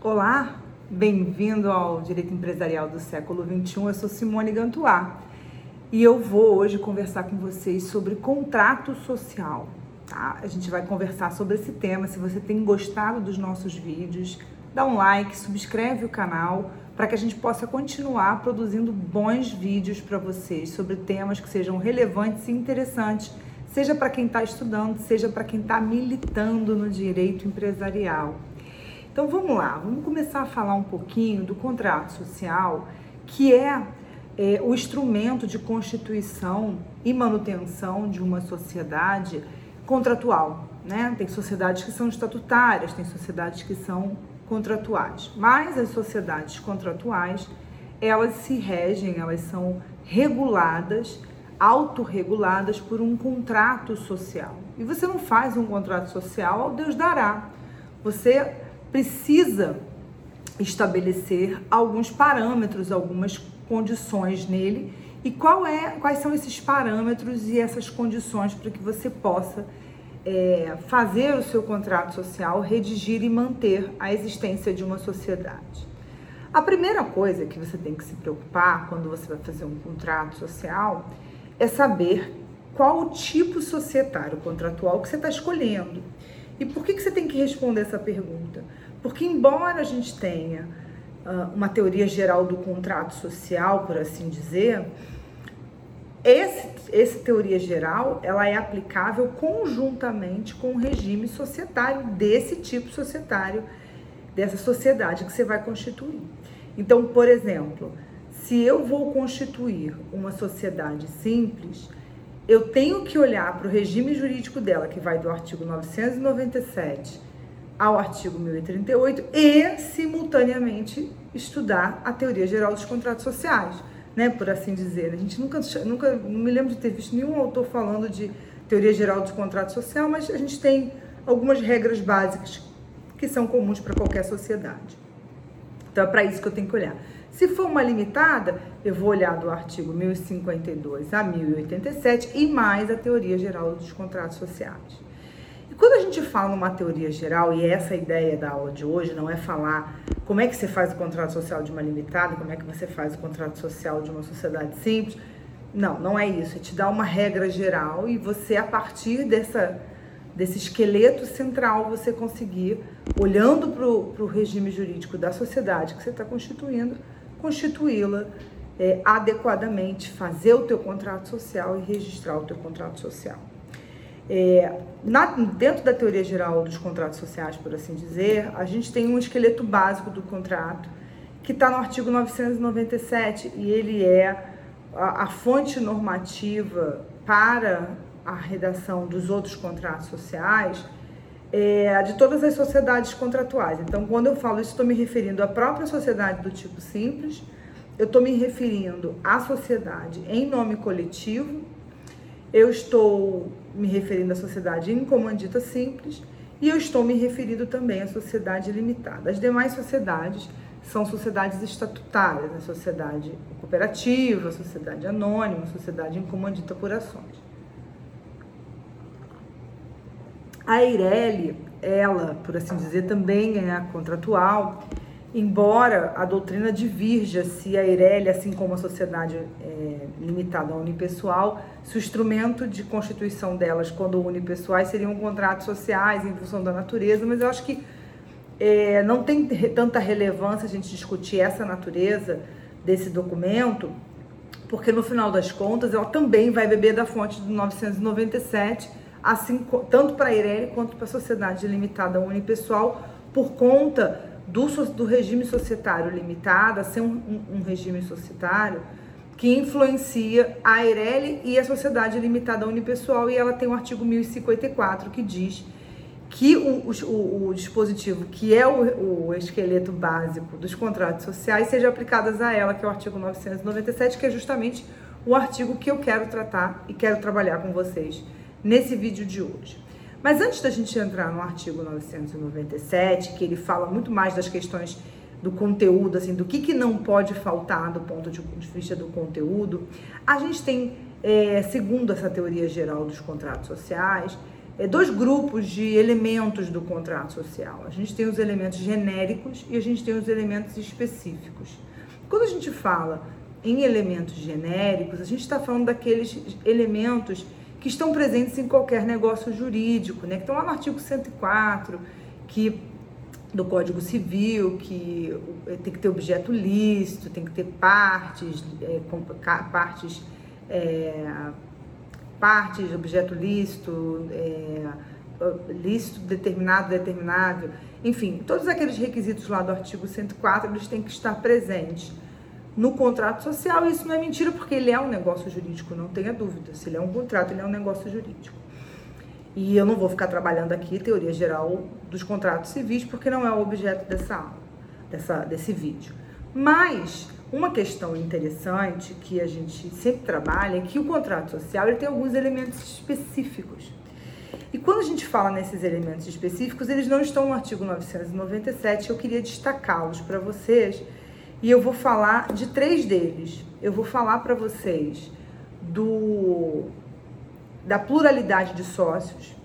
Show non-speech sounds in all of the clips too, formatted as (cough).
Olá, bem-vindo ao Direito Empresarial do século XXI. Eu sou Simone Gantuá e eu vou hoje conversar com vocês sobre contrato social. Tá? A gente vai conversar sobre esse tema. Se você tem gostado dos nossos vídeos, dá um like, subscreve o canal para que a gente possa continuar produzindo bons vídeos para vocês sobre temas que sejam relevantes e interessantes, seja para quem está estudando, seja para quem está militando no direito empresarial. Então vamos lá, vamos começar a falar um pouquinho do contrato social, que é, é o instrumento de constituição e manutenção de uma sociedade contratual. Né? Tem sociedades que são estatutárias, tem sociedades que são contratuais. Mas as sociedades contratuais, elas se regem, elas são reguladas, autorreguladas por um contrato social. E você não faz um contrato social, Deus dará. Você precisa estabelecer alguns parâmetros, algumas condições nele e qual é, quais são esses parâmetros e essas condições para que você possa é, fazer o seu contrato social, redigir e manter a existência de uma sociedade. A primeira coisa que você tem que se preocupar quando você vai fazer um contrato social é saber qual o tipo societário contratual que você está escolhendo. E por que, que você tem que responder essa pergunta? Porque, embora a gente tenha uh, uma teoria geral do contrato social, por assim dizer, esse, essa teoria geral ela é aplicável conjuntamente com o regime societário desse tipo societário, dessa sociedade que você vai constituir. Então, por exemplo, se eu vou constituir uma sociedade simples, eu tenho que olhar para o regime jurídico dela, que vai do artigo 997 ao artigo 1038, e simultaneamente estudar a teoria geral dos contratos sociais, né, por assim dizer. A gente nunca, nunca não me lembro de ter visto nenhum autor falando de teoria geral dos contratos sociais, mas a gente tem algumas regras básicas que são comuns para qualquer sociedade. Então é para isso que eu tenho que olhar. Se for uma limitada, eu vou olhar do artigo 1052 a 1087 e mais a teoria geral dos contratos sociais. E quando a gente fala numa teoria geral, e essa é a ideia da aula de hoje não é falar como é que você faz o contrato social de uma limitada, como é que você faz o contrato social de uma sociedade simples. Não, não é isso. É te dar uma regra geral e você, a partir dessa, desse esqueleto central, você conseguir, olhando para o regime jurídico da sociedade que você está constituindo, constituí-la é, adequadamente, fazer o teu contrato social e registrar o teu contrato social. É, na, dentro da teoria geral dos contratos sociais, por assim dizer, a gente tem um esqueleto básico do contrato que está no artigo 997 e ele é a, a fonte normativa para a redação dos outros contratos sociais é, de todas as sociedades contratuais. Então, quando eu falo isso, estou me referindo à própria sociedade do tipo simples, eu estou me referindo à sociedade em nome coletivo, eu estou me referindo à sociedade em comandita simples e eu estou me referindo também à sociedade limitada. As demais sociedades são sociedades estatutárias, a né? sociedade cooperativa, a sociedade anônima, a sociedade em comandita por ações. A Eireli, ela, por assim dizer, também é contratual, embora a doutrina divirja se a Eireli, assim como a sociedade é, limitada ao unipessoal, se o instrumento de constituição delas, quando unipessoais, seriam contratos sociais em função da natureza, mas eu acho que é, não tem tanta relevância a gente discutir essa natureza desse documento, porque no final das contas ela também vai beber da fonte do 997 assim tanto para a Irene quanto para a sociedade limitada unipessoal, por conta do, do regime societário limitado, a ser um, um, um regime societário que influencia a Eireli e a sociedade limitada unipessoal, e ela tem o artigo 1054 que diz que o, o, o dispositivo, que é o, o, esqueleto básico dos contratos sociais, seja aplicado a ela, que é o artigo 997, que é justamente o artigo que eu quero tratar e quero trabalhar com vocês nesse vídeo de hoje. Mas antes da gente entrar no artigo 997, que ele fala muito mais das questões do conteúdo, assim, do que, que não pode faltar do ponto de vista do conteúdo, a gente tem, é, segundo essa teoria geral dos contratos sociais, é, dois grupos de elementos do contrato social. A gente tem os elementos genéricos e a gente tem os elementos específicos. Quando a gente fala em elementos genéricos, a gente está falando daqueles elementos que estão presentes em qualquer negócio jurídico, né? Que estão lá no artigo 104, que do Código Civil, que tem que ter objeto lícito, tem que ter partes, é, partes é, partes, objeto lícito, é, lícito determinado, determinável, enfim, todos aqueles requisitos lá do artigo 104, eles têm que estar presentes no contrato social, isso não é mentira, porque ele é um negócio jurídico, não tenha dúvida. Se ele é um contrato, ele é um negócio jurídico. E eu não vou ficar trabalhando aqui teoria geral dos contratos civis, porque não é o objeto dessa aula, dessa, desse vídeo. Mas uma questão interessante que a gente sempre trabalha é que o contrato social ele tem alguns elementos específicos. E quando a gente fala nesses elementos específicos, eles não estão no artigo 997, eu queria destacá-los para vocês. E eu vou falar de três deles. Eu vou falar para vocês do da pluralidade de sócios,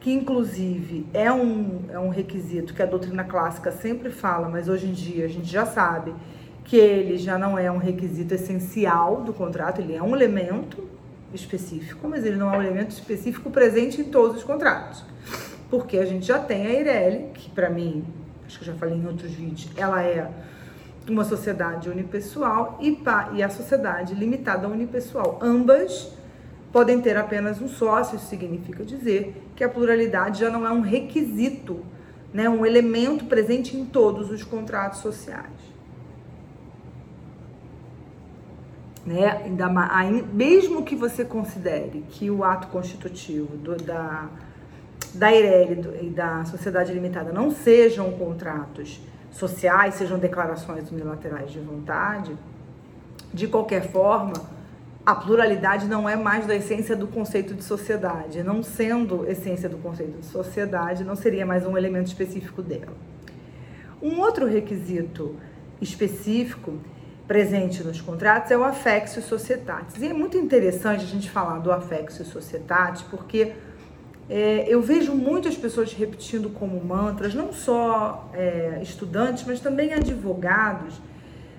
que inclusive é um, é um requisito que a doutrina clássica sempre fala, mas hoje em dia a gente já sabe que ele já não é um requisito essencial do contrato, ele é um elemento específico, mas ele não é um elemento específico presente em todos os contratos. Porque a gente já tem a Eireli, que para mim, acho que eu já falei em outros vídeos, ela é uma sociedade unipessoal e, e a sociedade limitada unipessoal. Ambas podem ter apenas um sócio, isso significa dizer que a pluralidade já não é um requisito, né, um elemento presente em todos os contratos sociais. né? Ainda mais, mesmo que você considere que o ato constitutivo do, da da Ireli e da sociedade limitada não sejam contratos sociais, sejam declarações unilaterais de vontade, de qualquer forma, a pluralidade não é mais da essência do conceito de sociedade. Não sendo essência do conceito de sociedade, não seria mais um elemento específico dela. Um outro requisito específico presente nos contratos é o affexio societatis. E é muito interessante a gente falar do affexio societatis, porque é, eu vejo muitas pessoas repetindo como mantras, não só é, estudantes, mas também advogados,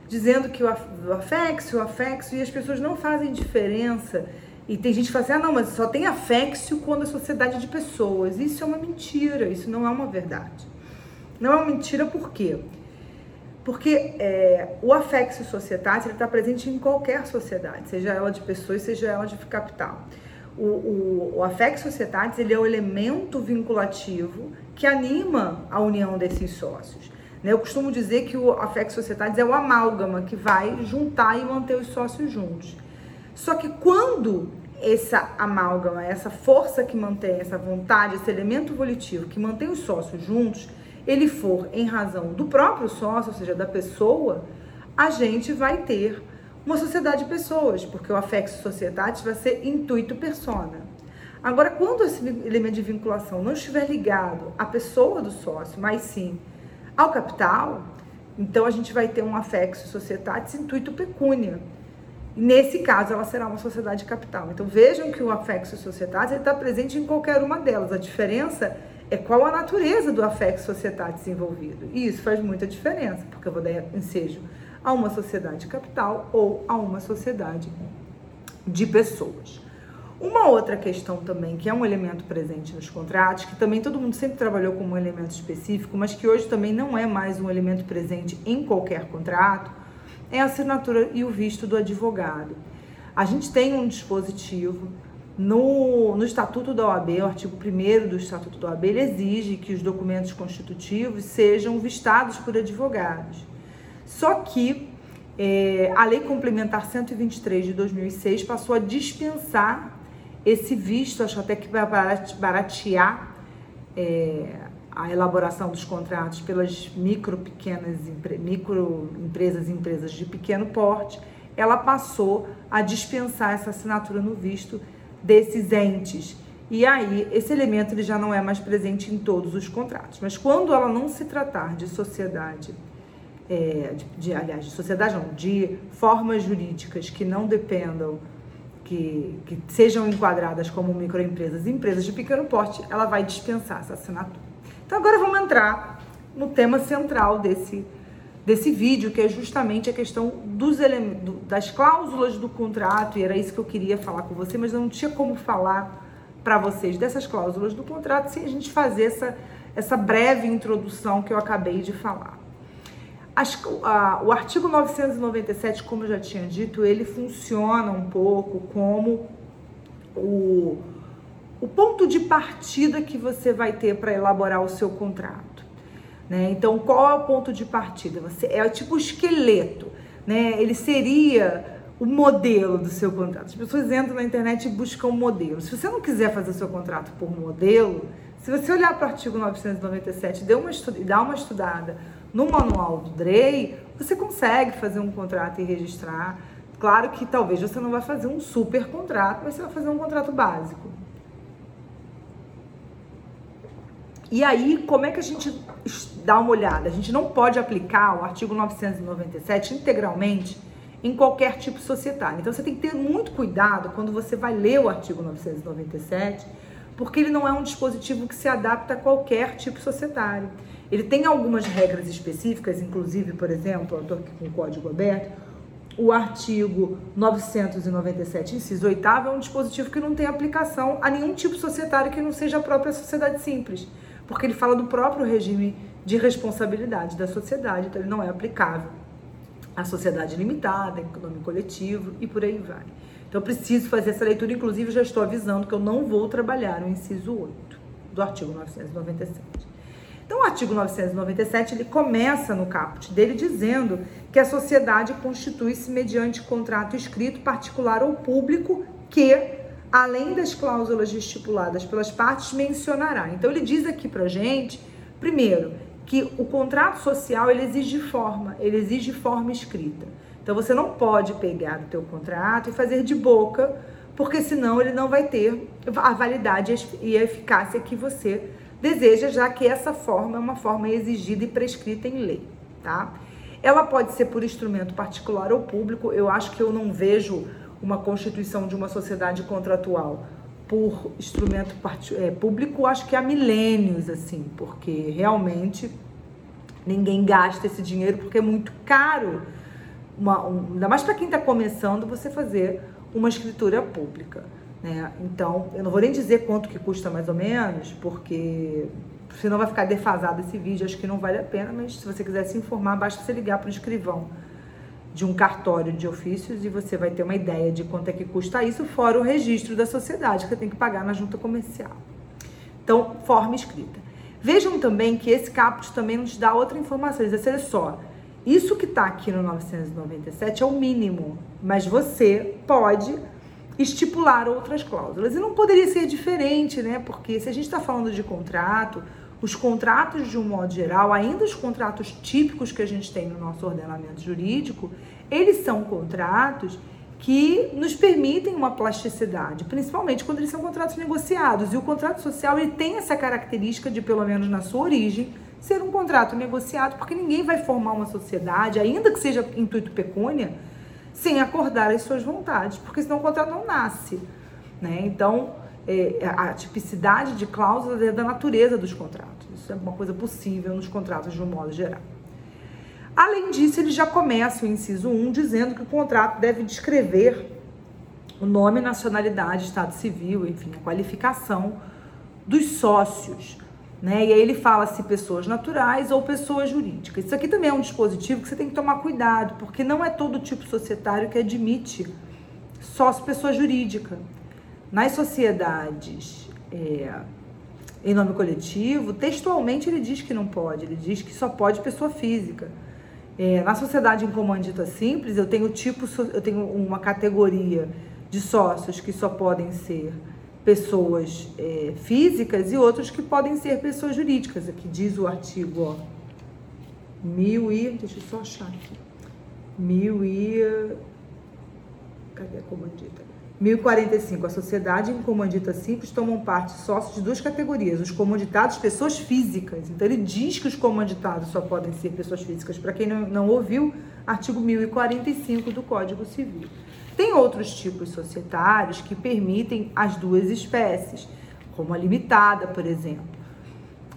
dizendo que o affexio, o affexio, e as pessoas não fazem diferença. E tem gente que fala assim, ah, não, mas só tem affexio quando a sociedade de pessoas. Isso é uma mentira, isso não é uma verdade. Não é uma mentira por quê? Porque é, o affexo societate está presente em qualquer sociedade, seja ela de pessoas, seja ela de capital. O, o, o affexo societatis ele é o elemento vinculativo que anima a união desses sócios. Né? Eu costumo dizer que o affexo societatis é o amálgama que vai juntar e manter os sócios juntos. Só que quando essa amálgama, essa força que mantém, essa vontade, esse elemento volitivo que mantém os sócios juntos, ele for em razão do próprio sócio, ou seja, da pessoa, a gente vai ter uma sociedade de pessoas, porque o affecto societate vai ser intuito persona. Agora, quando esse elemento de vinculação não estiver ligado à pessoa do sócio, mas sim ao capital, então a gente vai ter um affecto societatis intuito pecúnia. Nesse caso, ela será uma sociedade capital. Então vejam que o affecto societatis está presente em qualquer uma delas. A diferença é qual a natureza do afeto societário desenvolvido. E isso faz muita diferença, porque eu vou dar ensejo a uma sociedade capital ou a uma sociedade de pessoas. Uma outra questão também, que é um elemento presente nos contratos, que também todo mundo sempre trabalhou como um elemento específico, mas que hoje também não é mais um elemento presente em qualquer contrato, é a assinatura e o visto do advogado. A gente tem um dispositivo no, no Estatuto da OAB, o artigo 1 do Estatuto da OAB, ele exige que os documentos constitutivos sejam vistados por advogados. Só que é, a Lei Complementar 123 de 2006 passou a dispensar esse visto, acho até que vai baratear é, a elaboração dos contratos pelas micro, pequenas, micro empresas e empresas de pequeno porte, ela passou a dispensar essa assinatura no visto desses entes. E aí, esse elemento ele já não é mais presente em todos os contratos. Mas quando ela não se tratar de sociedade, é, de, de, aliás, de sociedade não, de formas jurídicas que não dependam, que, que sejam enquadradas como microempresas e empresas de pequeno porte, ela vai dispensar essa assinatura. Então agora vamos entrar no tema central desse, desse vídeo, que é justamente a questão dos elementos, das cláusulas do contrato, e era isso que eu queria falar com você, mas não tinha como falar para vocês dessas cláusulas do contrato sem a gente fazer essa, essa breve introdução que eu acabei de falar. As, a, o artigo 997, como eu já tinha dito, ele funciona um pouco como o, o ponto de partida que você vai ter para elaborar o seu contrato. Né? Então, qual é o ponto de partida? Você é tipo o esqueleto, né? Ele seria o modelo do seu contrato. As pessoas entram na internet e buscam um modelo. Se você não quiser fazer o seu contrato por modelo, se você olhar para o artigo 997 e uma dar uma estudada no manual do DREI, você consegue fazer um contrato e registrar. Claro que talvez você não vai fazer um super contrato, mas você vai fazer um contrato básico. E aí, como é que a gente dá uma olhada? A gente não pode aplicar o artigo 997 integralmente em qualquer tipo societário. Então, você tem que ter muito cuidado quando você vai ler o artigo 997, porque ele não é um dispositivo que se adapta a qualquer tipo societário. Ele tem algumas regras específicas, inclusive, por exemplo, eu estou aqui com o código aberto, o artigo 997, inciso 8 é um dispositivo que não tem aplicação a nenhum tipo societário que não seja a própria sociedade simples porque ele fala do próprio regime de responsabilidade da sociedade, então ele não é aplicável à sociedade limitada, nome coletivo e por aí vai. Então eu preciso fazer essa leitura, inclusive já estou avisando que eu não vou trabalhar o inciso 8 do artigo 997. Então o artigo 997 ele começa no caput dele dizendo que a sociedade constitui-se mediante contrato escrito particular ou público que além das cláusulas estipuladas pelas partes, mencionará. Então ele diz aqui pra gente, primeiro, que o contrato social ele exige forma, ele exige forma escrita. Então você não pode pegar o teu contrato e fazer de boca, porque senão ele não vai ter a validade e a eficácia que você deseja, já que essa forma é uma forma exigida e prescrita em lei, tá? Ela pode ser por instrumento particular ou público. Eu acho que eu não vejo uma constituição de uma sociedade contratual por instrumento é, público, acho que há milênios, assim, porque realmente ninguém gasta esse dinheiro porque é muito caro. Uma, um, ainda mais para quem está começando, você fazer uma escritura pública. Né? Então, eu não vou nem dizer quanto que custa mais ou menos, porque senão vai ficar defasado esse vídeo, acho que não vale a pena, mas se você quiser se informar, basta você ligar para o escrivão de um cartório de ofícios e você vai ter uma ideia de quanto é que custa isso, fora o registro da sociedade que tem que pagar na junta comercial. Então, forma escrita. Vejam também que esse caput também nos dá outra informação. Diz olha só, isso que está aqui no 997 é o mínimo, mas você pode estipular outras cláusulas. E não poderia ser diferente, né? Porque se a gente está falando de contrato, os contratos, de um modo geral, ainda os contratos típicos que a gente tem no nosso ordenamento jurídico, eles são contratos que nos permitem uma plasticidade, principalmente quando eles são contratos negociados. E o contrato social ele tem essa característica de, pelo menos na sua origem, ser um contrato negociado, porque ninguém vai formar uma sociedade, ainda que seja intuito pecúnia, sem acordar as suas vontades, porque senão o contrato não nasce. Né? Então, é, a tipicidade de cláusulas é da natureza dos contratos. Isso é uma coisa possível nos contratos de um modo geral. Além disso, ele já começa o inciso 1 dizendo que o contrato deve descrever o nome, nacionalidade, estado civil, enfim, a qualificação dos sócios. Né? E aí ele fala se pessoas naturais ou pessoas jurídicas. Isso aqui também é um dispositivo que você tem que tomar cuidado, porque não é todo tipo societário que admite sócio pessoa jurídica. Nas sociedades é, em nome coletivo, textualmente ele diz que não pode, ele diz que só pode pessoa física. É, na sociedade em comandita simples, eu tenho tipo, eu tenho uma categoria de sócios que só podem ser pessoas é, físicas e outros que podem ser pessoas jurídicas. Aqui diz o artigo, ó, mil e, deixa eu só achar aqui, mil e, cadê a comandita? 1045. A sociedade em comandita simples tomam parte sócios de duas categorias: os comanditados, pessoas físicas. Então, ele diz que os comanditados só podem ser pessoas físicas. Para quem não, não ouviu, artigo 1045 do Código Civil. Tem outros tipos societários que permitem as duas espécies, como a limitada, por exemplo.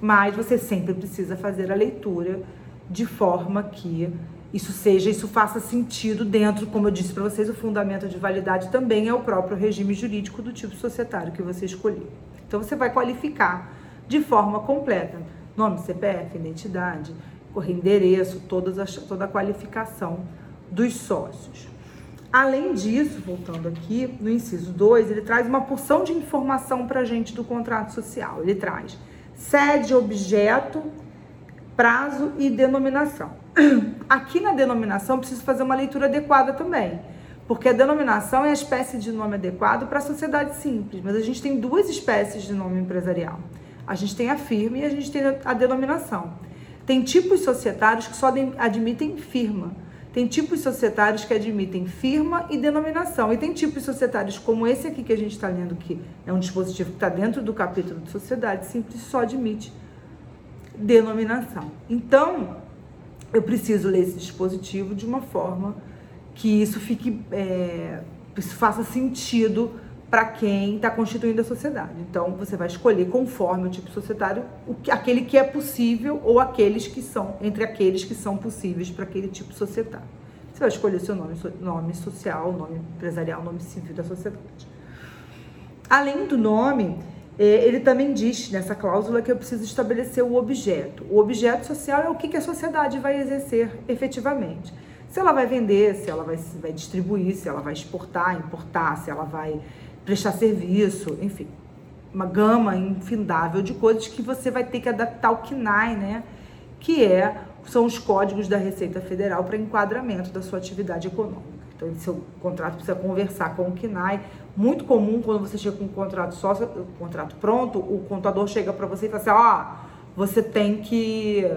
Mas você sempre precisa fazer a leitura de forma que isso seja, isso faça sentido dentro, como eu disse para vocês, o fundamento de validade também é o próprio regime jurídico do tipo societário que você escolheu. Então você vai qualificar de forma completa nome, CPF, identidade, endereço, todas as, toda a qualificação dos sócios. Além disso, voltando aqui, no inciso 2, ele traz uma porção de informação para a gente do contrato social. Ele traz sede, objeto, prazo e denominação. (clears throat) Aqui na denominação, preciso fazer uma leitura adequada também, porque a denominação é a espécie de nome adequado para a sociedade simples, mas a gente tem duas espécies de nome empresarial. A gente tem a firma e a gente tem a denominação. Tem tipos societários que só admitem firma. Tem tipos societários que admitem firma e denominação. E tem tipos societários como esse aqui que a gente está lendo, que é um dispositivo que está dentro do capítulo de sociedade simples, só admite denominação. Então, eu preciso ler esse dispositivo de uma forma que isso fique, é, isso faça sentido para quem está constituindo a sociedade. Então, você vai escolher conforme o tipo societário o que, aquele que é possível ou aqueles que são, entre aqueles que são possíveis para aquele tipo societário. Você vai escolher seu nome, nome social, nome empresarial, nome civil da sociedade. Além do nome, é, ele também diz nessa cláusula que eu preciso estabelecer o objeto. O objeto social é o que a sociedade vai exercer efetivamente. Se ela vai vender, se ela vai, vai distribuir, se ela vai exportar, importar, se ela vai prestar serviço, enfim, uma gama infindável de coisas que você vai ter que adaptar ao KNAI, né? Que é, são os códigos da Receita Federal para enquadramento da sua atividade econômica. Então, seu contrato precisa conversar com o KNAI. Muito comum quando você chega com um contrato sócio, um contrato pronto, o contador chega para você e fala assim: ó, oh, você tem que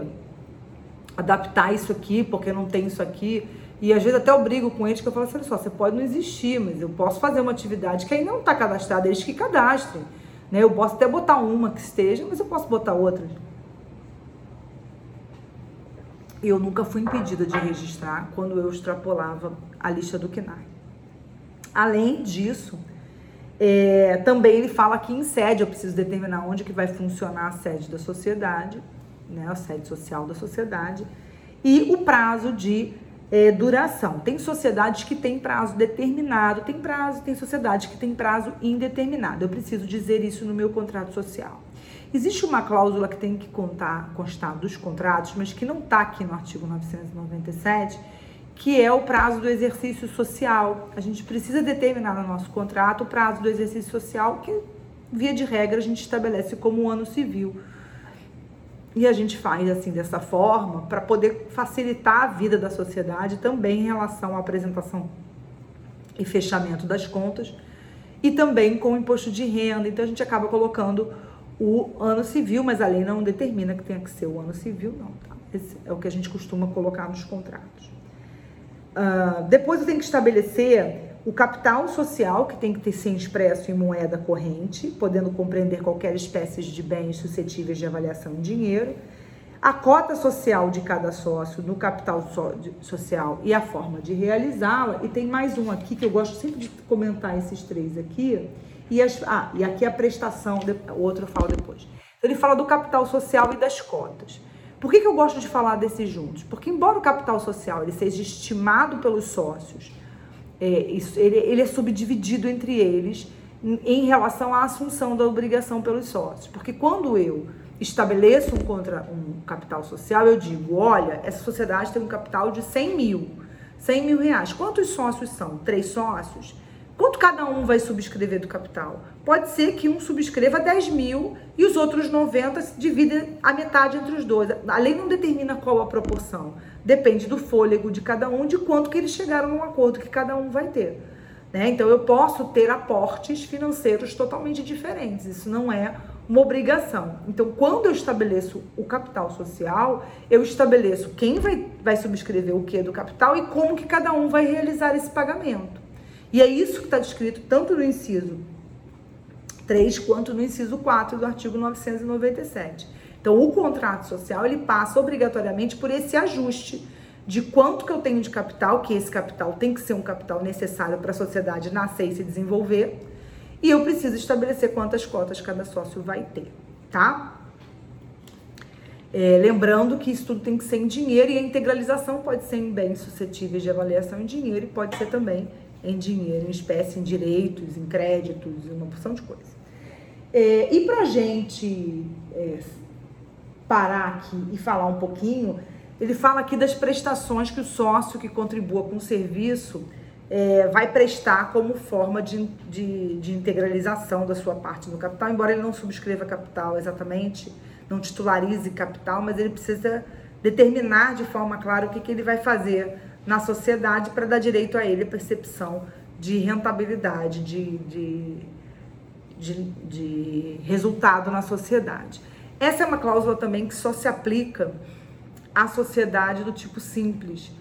adaptar isso aqui, porque não tem isso aqui. E às vezes até eu brigo com eles que eu falo assim, olha só, você pode não existir, mas eu posso fazer uma atividade que ainda não está cadastrada, eles que cadastrem. Né? Eu posso até botar uma que esteja, mas eu posso botar outras. Eu nunca fui impedida de registrar quando eu extrapolava a lista do KNAI. Além disso, é, também ele fala que em sede eu preciso determinar onde que vai funcionar a sede da sociedade, né, a sede social da sociedade, e o prazo de é, duração. Tem sociedades que têm prazo determinado, tem prazo, tem sociedades que têm prazo indeterminado. Eu preciso dizer isso no meu contrato social. Existe uma cláusula que tem que contar, constar dos contratos, mas que não está aqui no artigo 997, que é o prazo do exercício social. A gente precisa determinar no nosso contrato o prazo do exercício social, que, via de regra, a gente estabelece como um ano civil. E a gente faz assim dessa forma para poder facilitar a vida da sociedade também em relação à apresentação e fechamento das contas e também com o imposto de renda. Então a gente acaba colocando o ano civil, mas a lei não determina que tenha que ser o ano civil, não. Tá? Esse é o que a gente costuma colocar nos contratos. Uh, depois eu tenho que estabelecer o capital social, que tem que ter ser expresso em moeda corrente, podendo compreender qualquer espécie de bens suscetíveis de avaliação em dinheiro, a cota social de cada sócio no capital social e a forma de realizá-la. E tem mais um aqui que eu gosto sempre de comentar esses três aqui. E, as, ah, e aqui a prestação, o outro eu falo depois. Então, ele fala do capital social e das cotas. Por que, que eu gosto de falar desses juntos? Porque embora o capital social ele seja estimado pelos sócios é, isso, ele, ele é subdividido entre eles em, relação à assunção da obrigação pelos sócios. Porque quando eu estabeleço um, contra, um capital social, eu digo, olha, essa sociedade tem um capital de 100 mil, 100 mil reais. Quantos sócios são? Três sócios? Quanto cada um vai subscrever do capital? Pode ser que um subscreva 10 mil e os outros 90 dividem a metade entre os dois. A lei não determina qual a proporção. Depende do fôlego de cada um, de quanto que eles chegaram num acordo que cada um vai ter. Né? Então eu posso ter aportes financeiros totalmente diferentes. Isso não é uma obrigação. Então, quando eu estabeleço o capital social, eu estabeleço quem vai, vai subscrever o que do capital e como que cada um vai realizar esse pagamento. E é isso que está descrito tanto no inciso 3 quanto no inciso 4 do artigo 997. Então, o contrato social ele passa obrigatoriamente por esse ajuste de quanto que eu tenho de capital, que esse capital tem que ser um capital necessário para a sociedade nascer e se desenvolver, e eu preciso estabelecer quantas cotas cada sócio vai ter, tá? É, lembrando que isso tudo tem que ser em dinheiro e a integralização pode ser em bens suscetíveis de avaliação em dinheiro e pode ser também em dinheiro, em espécie, em direitos, em créditos, em uma porção de coisas. É, e para a gente é, parar aqui e falar um pouquinho, ele fala aqui das prestações que o sócio que contribua com o serviço é, vai prestar como forma de, de, de, integralização da sua parte no capital, embora ele não subscreva capital exatamente, não titularize capital, mas ele precisa determinar de forma clara o que, que ele vai fazer na sociedade para dar direito a ele a percepção de rentabilidade, de, de, de, de resultado na sociedade. Essa é uma cláusula também que só se aplica à sociedade do tipo simples.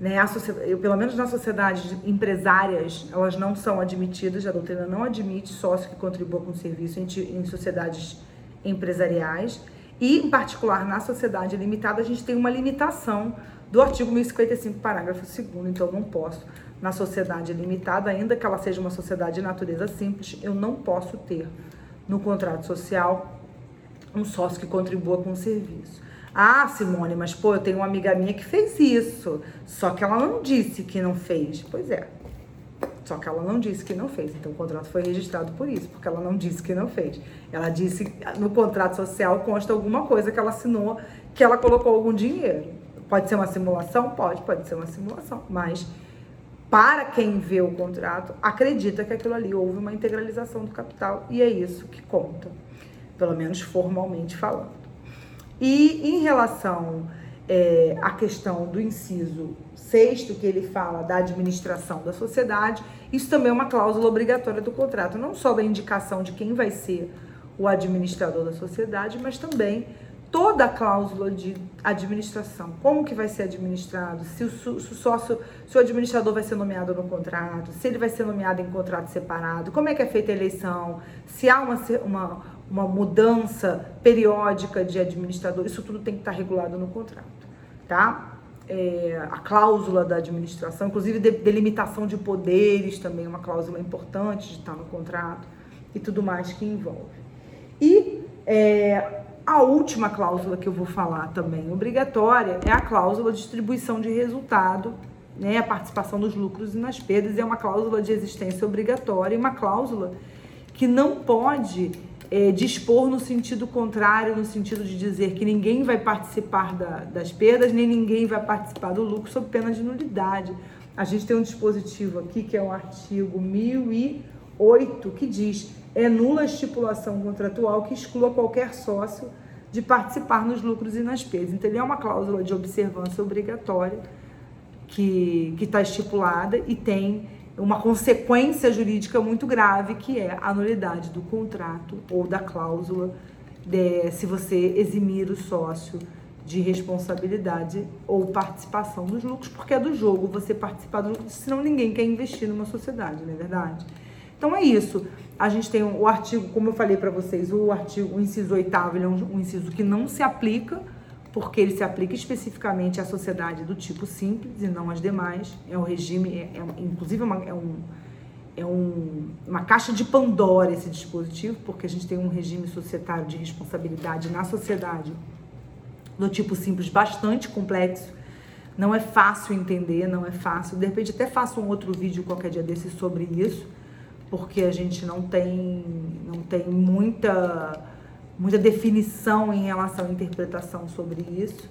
Né? A sociedade, eu, pelo menos nas sociedades empresárias, elas não são admitidas, a doutrina não admite sócio que contribua com o serviço em, em sociedades empresariais. E, em particular, na sociedade limitada, a gente tem uma limitação do artigo 1055, parágrafo 2 então não posso, na sociedade limitada, ainda que ela seja uma sociedade de natureza simples, eu não posso ter no contrato social um sócio que contribua com o serviço. Ah, Simone, mas pô, eu tenho uma amiga minha que fez isso, só que ela não disse que não fez. Pois é, só que ela não disse que não fez. Então o contrato foi registrado por isso, porque ela não disse que não fez. Ela disse no contrato social consta alguma coisa que ela assinou, que ela colocou algum dinheiro. Pode ser uma simulação? Pode, pode ser uma simulação, mas para quem vê o contrato, acredita que aquilo ali houve uma integralização do capital e é isso que conta pelo menos formalmente falando. E em relação é, à questão do inciso sexto, que ele fala da administração da sociedade, isso também é uma cláusula obrigatória do contrato, não só da indicação de quem vai ser o administrador da sociedade, mas também toda a cláusula de administração, como que vai ser administrado, se o, se o, sócio, se o administrador vai ser nomeado no contrato, se ele vai ser nomeado em contrato separado, como é que é feita a eleição, se há uma, uma, uma mudança periódica de administrador, isso tudo tem que estar regulado no contrato, tá? É, a cláusula da administração, inclusive de, delimitação de poderes também é uma cláusula importante de estar no contrato e tudo mais que envolve. E é, a última cláusula que eu vou falar também obrigatória é a cláusula de distribuição de resultado, né, a participação dos lucros e nas perdas, é uma cláusula de existência obrigatória, uma cláusula que não pode é, dispor no sentido contrário, no sentido de dizer que ninguém vai participar da, das perdas, nem ninguém vai participar do lucro sob pena de nulidade. A gente tem um dispositivo aqui que é o artigo 1008 que diz é nula a estipulação contratual que exclua qualquer sócio de participar nos lucros e nas perdas. Então, ele é uma cláusula de observância obrigatória que está estipulada e tem uma consequência jurídica muito grave, que é a nulidade do contrato ou da cláusula de, se você eximir o sócio de responsabilidade ou participação nos lucros, porque é do jogo você participar dos lucros, senão ninguém quer investir numa sociedade, não é verdade? Então é isso. A gente tem o artigo, como eu falei para vocês, o artigo, o inciso oitavo, ele é um, um inciso que não se aplica porque ele se aplica especificamente à sociedade do tipo simples e não às demais. É um regime, é, é inclusive uma, é, um, é um, uma caixa de Pandora esse dispositivo, porque a gente tem um regime societário de responsabilidade na sociedade do tipo simples bastante complexo. Não é fácil entender, não é fácil. De repente até faço um outro vídeo qualquer dia desse sobre isso, porque a gente não tem, não tem muita muita definição em relação à interpretação sobre isso.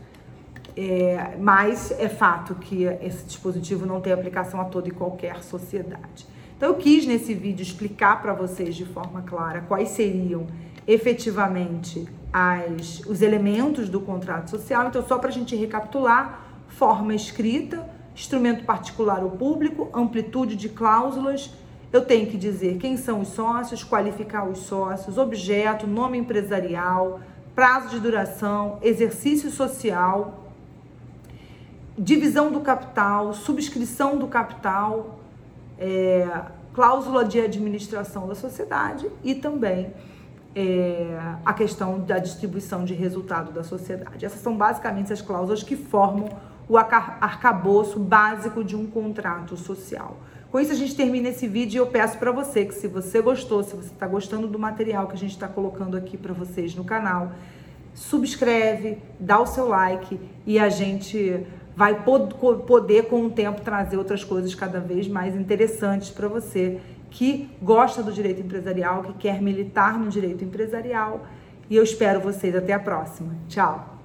É, mas é fato que esse dispositivo não tem aplicação a toda e qualquer sociedade. Então, eu quis nesse vídeo explicar para vocês de forma clara quais seriam efetivamente as, os elementos do contrato social. Então, só para a gente recapitular: forma escrita, instrumento particular ou público, amplitude de cláusulas eu tenho que dizer quem são os sócios, qualificar os sócios, objeto, nome empresarial, prazo de duração, exercício social, divisão do capital, subscrição do capital, é, cláusula de administração da sociedade e também é, a questão da distribuição de resultado da sociedade. Essas são basicamente as cláusulas que formam o arcabouço básico de um contrato social. Com isso, a gente termina esse vídeo e eu peço para você que, se você gostou, se você está gostando do material que a gente está colocando aqui para vocês no canal, subscreve, dá o seu like e a gente vai poder, com o tempo, trazer outras coisas cada vez mais interessantes para você que gosta do direito empresarial, que quer militar no direito empresarial. E eu espero vocês até a próxima. Tchau!